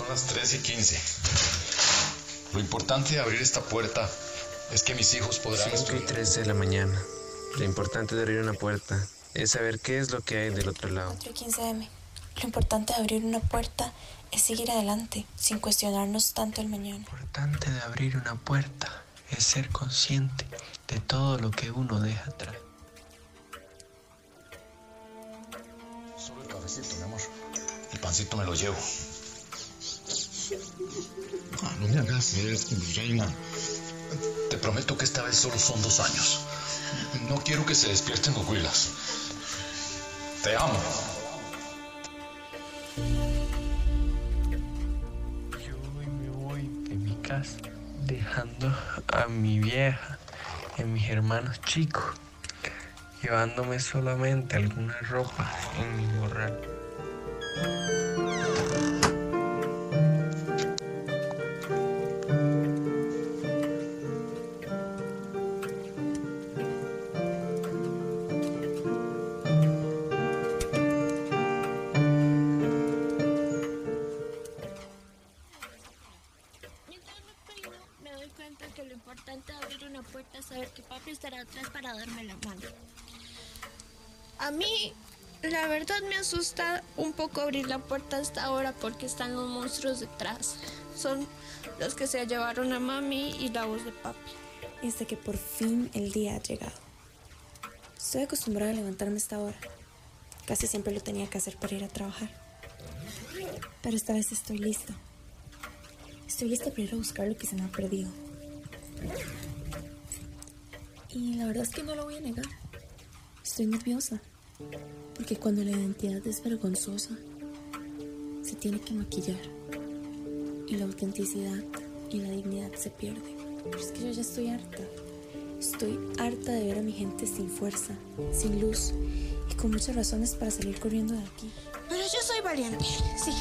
Son las 3 y 15. Lo importante de abrir esta puerta es que mis hijos podrán... 5 y 13 de la mañana. Lo importante de abrir una puerta es saber qué es lo que hay del otro lado. 4 y 15 m. Lo importante de abrir una puerta es seguir adelante, sin cuestionarnos tanto el mañana. Lo importante de abrir una puerta es ser consciente de todo lo que uno deja atrás. Solo el cafecito, mi amor. El pancito me lo llevo. Ah, no me hagas esto, mi reina. Te prometo que esta vez solo son dos años. No quiero que se despierten los huilas. Te amo. Yo hoy me voy de mi casa dejando a mi vieja y a mis hermanos chicos, llevándome solamente alguna ropa en mi morral. Estará atrás para darme la mano. A mí, la verdad me asusta un poco abrir la puerta hasta ahora porque están los monstruos detrás. Son los que se llevaron a mami y la voz de papi. Hasta que por fin el día ha llegado. Estoy acostumbrada a levantarme a esta hora. Casi siempre lo tenía que hacer para ir a trabajar. Pero esta vez estoy lista. Estoy lista para ir a buscar lo que se me ha perdido. Y la verdad es que no lo voy a negar. Estoy nerviosa. Porque cuando la identidad es vergonzosa, se tiene que maquillar. Y la autenticidad y la dignidad se pierden. Pero es que yo ya estoy harta. Estoy harta de ver a mi gente sin fuerza, sin luz y con muchas razones para salir corriendo de aquí. Pero yo soy valiente, sí,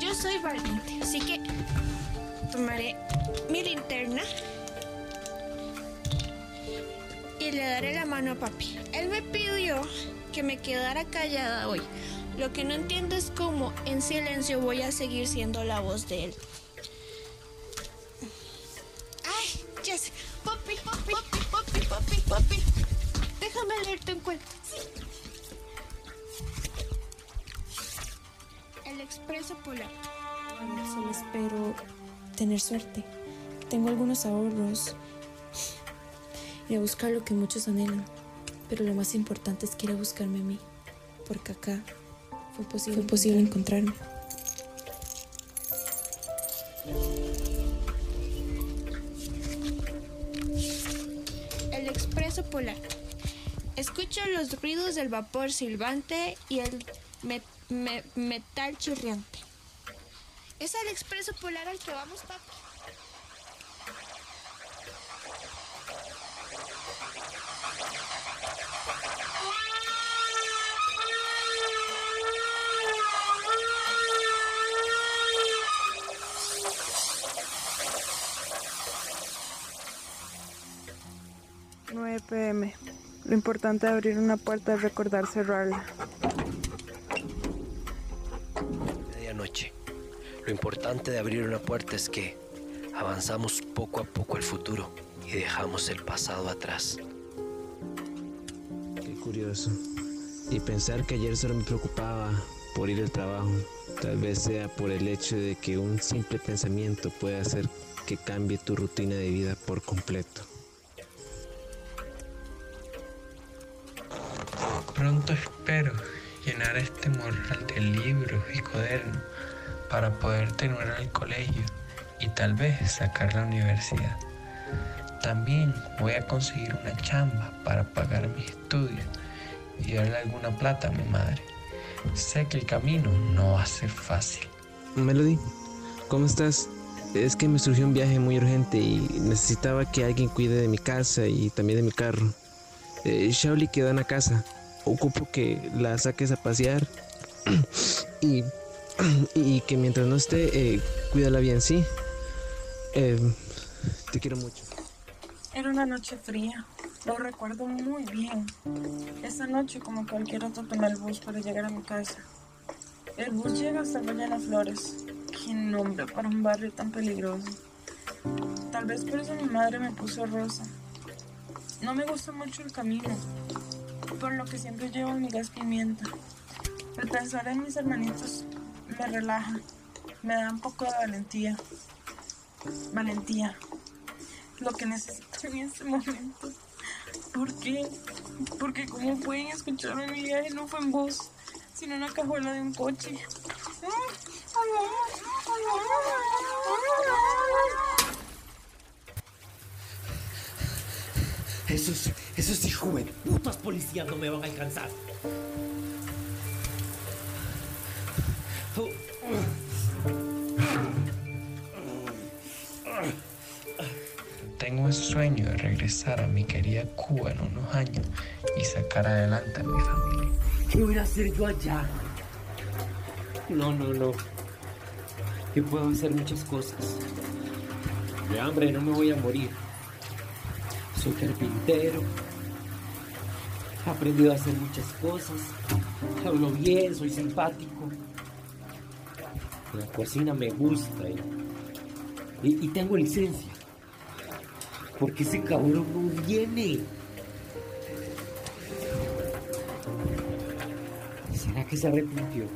yo soy valiente. Así que tomaré mi linterna y le daré la mano a papi. Él me pidió que me quedara callada hoy. Lo que no entiendo es cómo en silencio voy a seguir siendo la voz de él. Ay, Jess, papi, papi, papi, papi, papi, papi. Déjame leerte un cuento. Sí. El expreso polar. Solo espero tener suerte. Tengo algunos ahorros y a buscar lo que muchos anhelan. Pero lo más importante es que ir a buscarme a mí. Porque acá fue posible, fue posible encontrarme. El expreso polar. Escucho los ruidos del vapor silbante y el me- me- metal chirriante. Es el expreso polar al que vamos, papi. Pm. Lo importante de abrir una puerta es recordar cerrarla. Medianoche. Lo importante de abrir una puerta es que avanzamos poco a poco al futuro y dejamos el pasado atrás. Qué curioso. Y pensar que ayer solo me preocupaba por ir al trabajo. Tal vez sea por el hecho de que un simple pensamiento puede hacer que cambie tu rutina de vida por completo. Pronto espero llenar este morral de libros y cuadernos para poder terminar el colegio y tal vez sacar la universidad. También voy a conseguir una chamba para pagar mis estudios y darle alguna plata a mi madre. Sé que el camino no va a ser fácil. Melody, ¿cómo estás? Es que me surgió un viaje muy urgente y necesitaba que alguien cuide de mi casa y también de mi carro. Eh, Shauli quedó en la casa. Ocupo que la saques a pasear y, y que mientras no esté, eh, cuídala bien, ¿sí? Eh, te quiero mucho. Era una noche fría. Lo recuerdo muy bien. Esa noche, como cualquier otro, tomé el bus para llegar a mi casa. El bus llega hasta Valle Flores. qué nombre para un barrio tan peligroso. Tal vez por eso mi madre me puso rosa. No me gusta mucho el camino, por lo que siempre llevo mi gas pimienta. El pensar en mis hermanitos me relaja, me da un poco de valentía. Valentía, lo que necesito en este momento. ¿Por qué? Porque como pueden escucharme mi viaje no fue en voz, sino en una cajuela de un coche. Esos, esos hijos de putas policías no me van a alcanzar. Tengo un sueño de regresar a mi querida Cuba en unos años y sacar adelante a mi familia. ¿Qué voy a hacer yo allá? No, no, no. Yo puedo hacer muchas cosas. De hambre no me voy a morir. Soy carpintero. He aprendido a hacer muchas cosas. Hablo bien, soy simpático. La cocina me gusta y, y, tengo licencia. Porque ese cabrón no viene. ¿Será que se arrepintió?